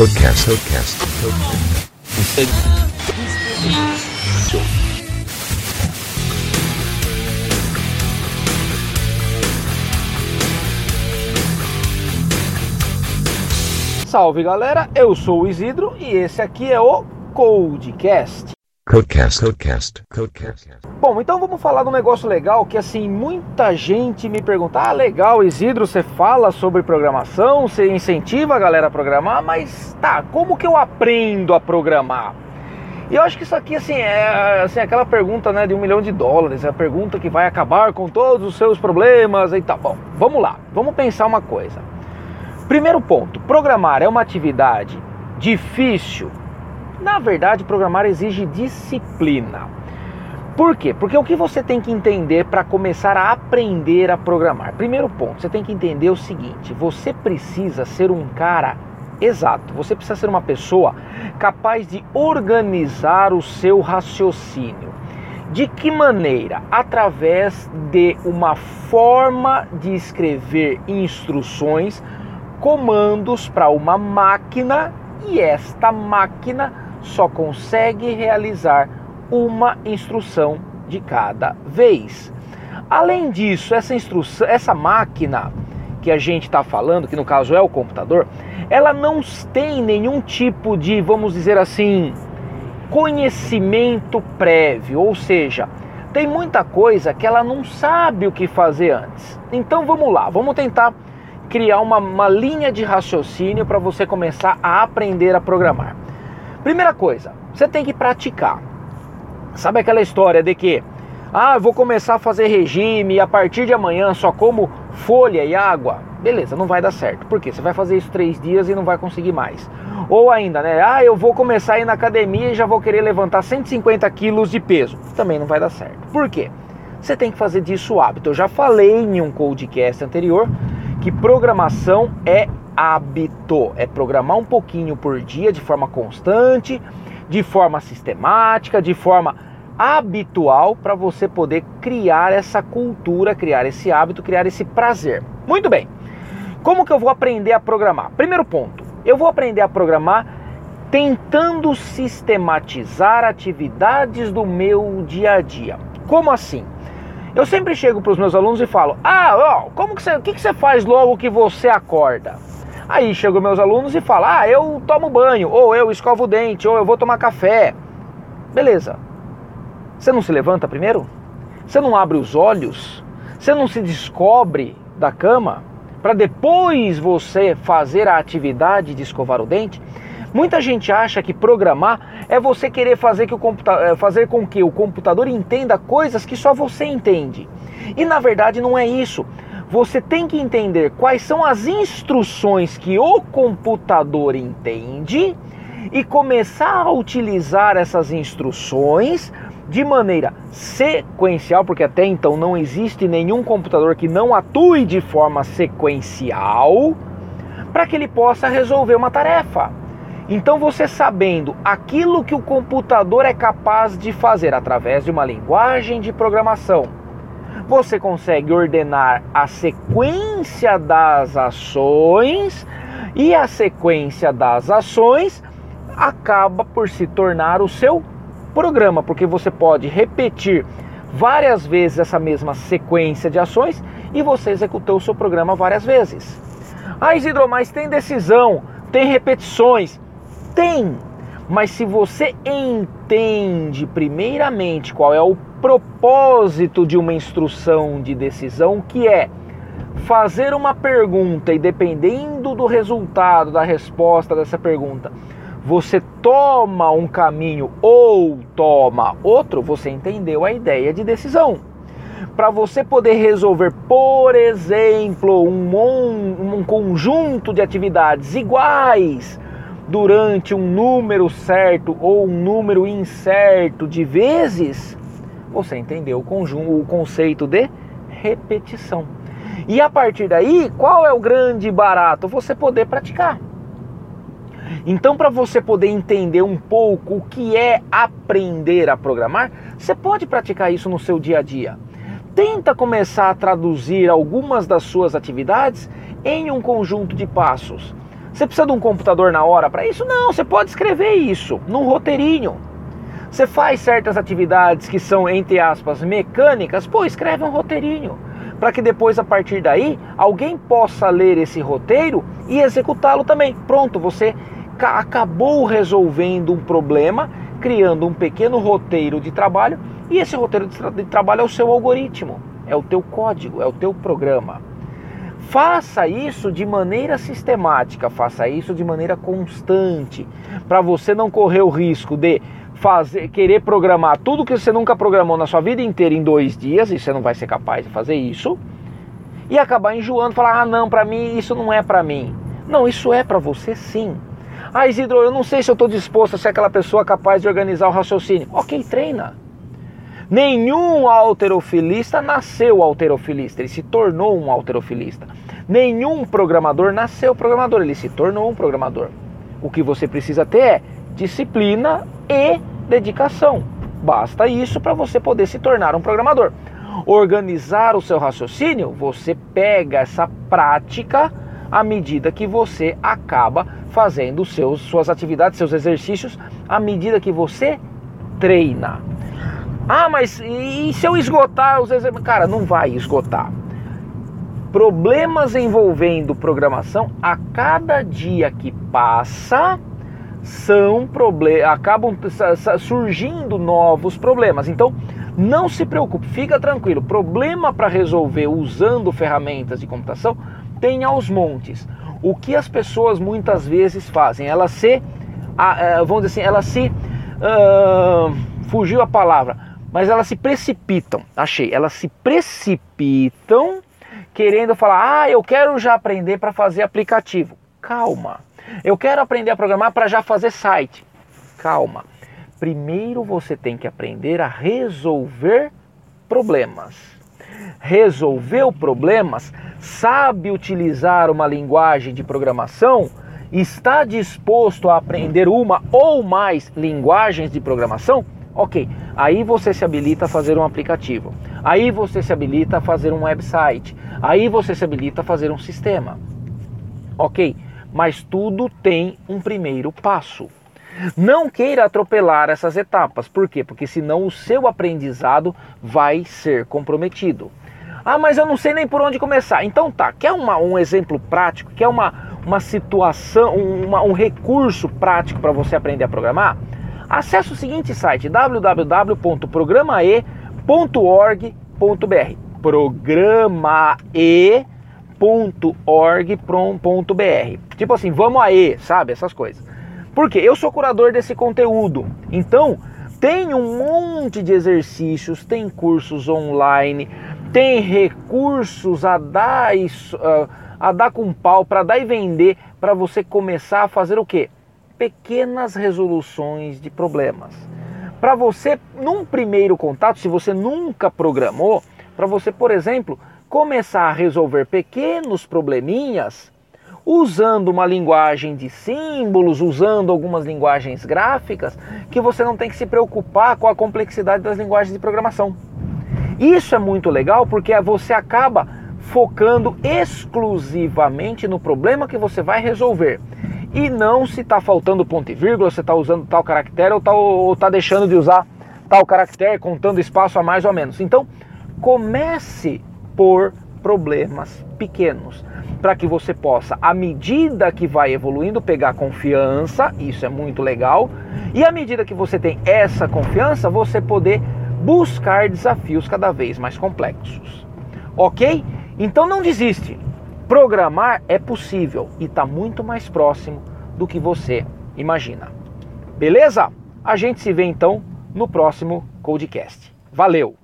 Codecast. Codecast. Codecast. Salve galera, eu sou o Isidro e esse aqui é o Codecast. Codecast. Codecast. Codecast. Bom, então vamos falar de um negócio legal que assim, muita gente me pergunta: "Ah, legal, Isidro, você fala sobre programação, você incentiva a galera a programar, mas tá, como que eu aprendo a programar?" E eu acho que isso aqui assim é assim, aquela pergunta, né, de um milhão de dólares, é a pergunta que vai acabar com todos os seus problemas e tal. Bom, vamos lá. Vamos pensar uma coisa. Primeiro ponto, programar é uma atividade difícil? Na verdade, programar exige disciplina. Por quê? Porque o que você tem que entender para começar a aprender a programar? Primeiro ponto, você tem que entender o seguinte: você precisa ser um cara exato, você precisa ser uma pessoa capaz de organizar o seu raciocínio. De que maneira? Através de uma forma de escrever instruções comandos para uma máquina e esta máquina só consegue realizar uma instrução de cada vez. Além disso, essa instrução, essa máquina que a gente está falando, que no caso é o computador, ela não tem nenhum tipo de, vamos dizer assim, conhecimento prévio, ou seja, tem muita coisa que ela não sabe o que fazer antes. Então vamos lá, vamos tentar criar uma, uma linha de raciocínio para você começar a aprender a programar. Primeira coisa, você tem que praticar. Sabe aquela história de que, ah, eu vou começar a fazer regime e a partir de amanhã só como folha e água? Beleza, não vai dar certo. Por quê? Você vai fazer isso três dias e não vai conseguir mais. Ou ainda, né? Ah, eu vou começar a ir na academia e já vou querer levantar 150 quilos de peso. Também não vai dar certo. Por quê? Você tem que fazer disso hábito. Eu já falei em um podcast anterior que programação é hábito, é programar um pouquinho por dia de forma constante, de forma sistemática, de forma habitual para você poder criar essa cultura, criar esse hábito, criar esse prazer. Muito bem. Como que eu vou aprender a programar? Primeiro ponto, eu vou aprender a programar tentando sistematizar atividades do meu dia a dia. Como assim? Eu sempre chego para os meus alunos e falo: Ah, ó, como que você, o que, que você faz logo que você acorda? Aí chegam meus alunos e falam: Ah, eu tomo banho, ou eu escovo o dente, ou eu vou tomar café. Beleza. Você não se levanta primeiro? Você não abre os olhos? Você não se descobre da cama para depois você fazer a atividade de escovar o dente? Muita gente acha que programar é você querer fazer, que o computa fazer com que o computador entenda coisas que só você entende. E na verdade não é isso. Você tem que entender quais são as instruções que o computador entende e começar a utilizar essas instruções de maneira sequencial, porque até então não existe nenhum computador que não atue de forma sequencial, para que ele possa resolver uma tarefa. Então, você sabendo aquilo que o computador é capaz de fazer através de uma linguagem de programação, você consegue ordenar a sequência das ações e a sequência das ações acaba por se tornar o seu programa, porque você pode repetir várias vezes essa mesma sequência de ações e você executou o seu programa várias vezes. Ah, Isidro, mas tem decisão, tem repetições. Tem, mas se você entende primeiramente qual é o propósito de uma instrução de decisão, que é fazer uma pergunta e dependendo do resultado da resposta dessa pergunta, você toma um caminho ou toma outro, você entendeu a ideia de decisão. Para você poder resolver, por exemplo, um, um conjunto de atividades iguais durante um número certo ou um número incerto de vezes, você entendeu o, conjunto, o conceito de repetição. E a partir daí, qual é o grande barato? Você poder praticar. Então, para você poder entender um pouco o que é aprender a programar, você pode praticar isso no seu dia a dia. Tenta começar a traduzir algumas das suas atividades em um conjunto de passos Você precisa de um computador na hora para isso? Não, você pode escrever isso num roteirinho. Você faz certas atividades que são, entre aspas, mecânicas, pô, escreve um roteirinho. Para que depois, a partir daí, alguém possa ler esse roteiro e executá-lo também. Pronto, você acabou resolvendo um problema, criando um pequeno roteiro de trabalho, e esse roteiro de, tra de trabalho é o seu algoritmo, é o teu código, é o teu programa. Faça isso de maneira sistemática, faça isso de maneira constante, para você não correr o risco de fazer, querer programar tudo que você nunca programou na sua vida inteira em dois dias, e você não vai ser capaz de fazer isso, e acabar enjoando, falar: ah, não, para mim isso não é para mim. Não, isso é para você sim. Ah, Isidro, eu não sei se eu estou disposto a ser aquela pessoa capaz de organizar o raciocínio. Ok, treina. Nenhum alterofilista nasceu alterofilista, ele se tornou um alterofilista. Nenhum programador nasceu programador, ele se tornou um programador. O que você precisa ter é disciplina e dedicação. Basta isso para você poder se tornar um programador. Organizar o seu raciocínio, você pega essa prática à medida que você acaba fazendo seus, suas atividades, seus exercícios, à medida que você treina. Ah, mas e se eu esgotar os exercícios? Cara, não vai esgotar. Problemas envolvendo programação, a cada dia que passa, são problemas, acabam surgindo novos problemas. Então, não se preocupe, fica tranquilo. Problema para resolver usando ferramentas de computação tem aos montes. O que as pessoas muitas vezes fazem? Elas se, vamos dizer assim, elas se, uh, fugiu a palavra, mas elas se precipitam. Achei, elas se precipitam querendo falar, ah, eu quero já aprender para fazer aplicativo. Calma. Eu quero aprender a programar para já fazer site. Calma. Primeiro você tem que aprender a resolver problemas. Resolveu problemas, sabe utilizar uma linguagem de programação, está disposto a aprender uma ou mais linguagens de programação, ok. Aí você se habilita a fazer um aplicativo. Aí você se habilita a fazer um website. Aí você se habilita a fazer um sistema. Ok mas tudo tem um primeiro passo. Não queira atropelar essas etapas, por quê? Porque senão o seu aprendizado vai ser comprometido. Ah, mas eu não sei nem por onde começar. Então tá, quer uma, um exemplo prático? Quer uma, uma situação, uma, um recurso prático para você aprender a programar? Acesse o seguinte site www.programae.org.br Programae.org .org.br. Tipo assim, vamos aí, sabe? Essas coisas. Porque eu sou curador desse conteúdo. Então, tem um monte de exercícios, tem cursos online, tem recursos a dar, isso, a dar com pau, para dar e vender, para você começar a fazer o quê? Pequenas resoluções de problemas. Para você, num primeiro contato, se você nunca programou, para você, por exemplo, começar a resolver pequenos probleminhas usando uma linguagem de símbolos, usando algumas linguagens gráficas, que você não tem que se preocupar com a complexidade das linguagens de programação. Isso é muito legal porque você acaba focando exclusivamente no problema que você vai resolver. E não se está faltando ponto e vírgula, você está usando tal caractere ou está deixando de usar tal caractere, contando espaço a mais ou menos. Então, comece por problemas pequenos, para que você possa, à medida que vai evoluindo, pegar confiança, isso é muito legal, e à medida que você tem essa confiança, você poder buscar desafios cada vez mais complexos. Ok? Então não desiste. Programar é possível e está muito mais próximo do que você imagina. Beleza? A gente se vê então no próximo Codecast. Valeu!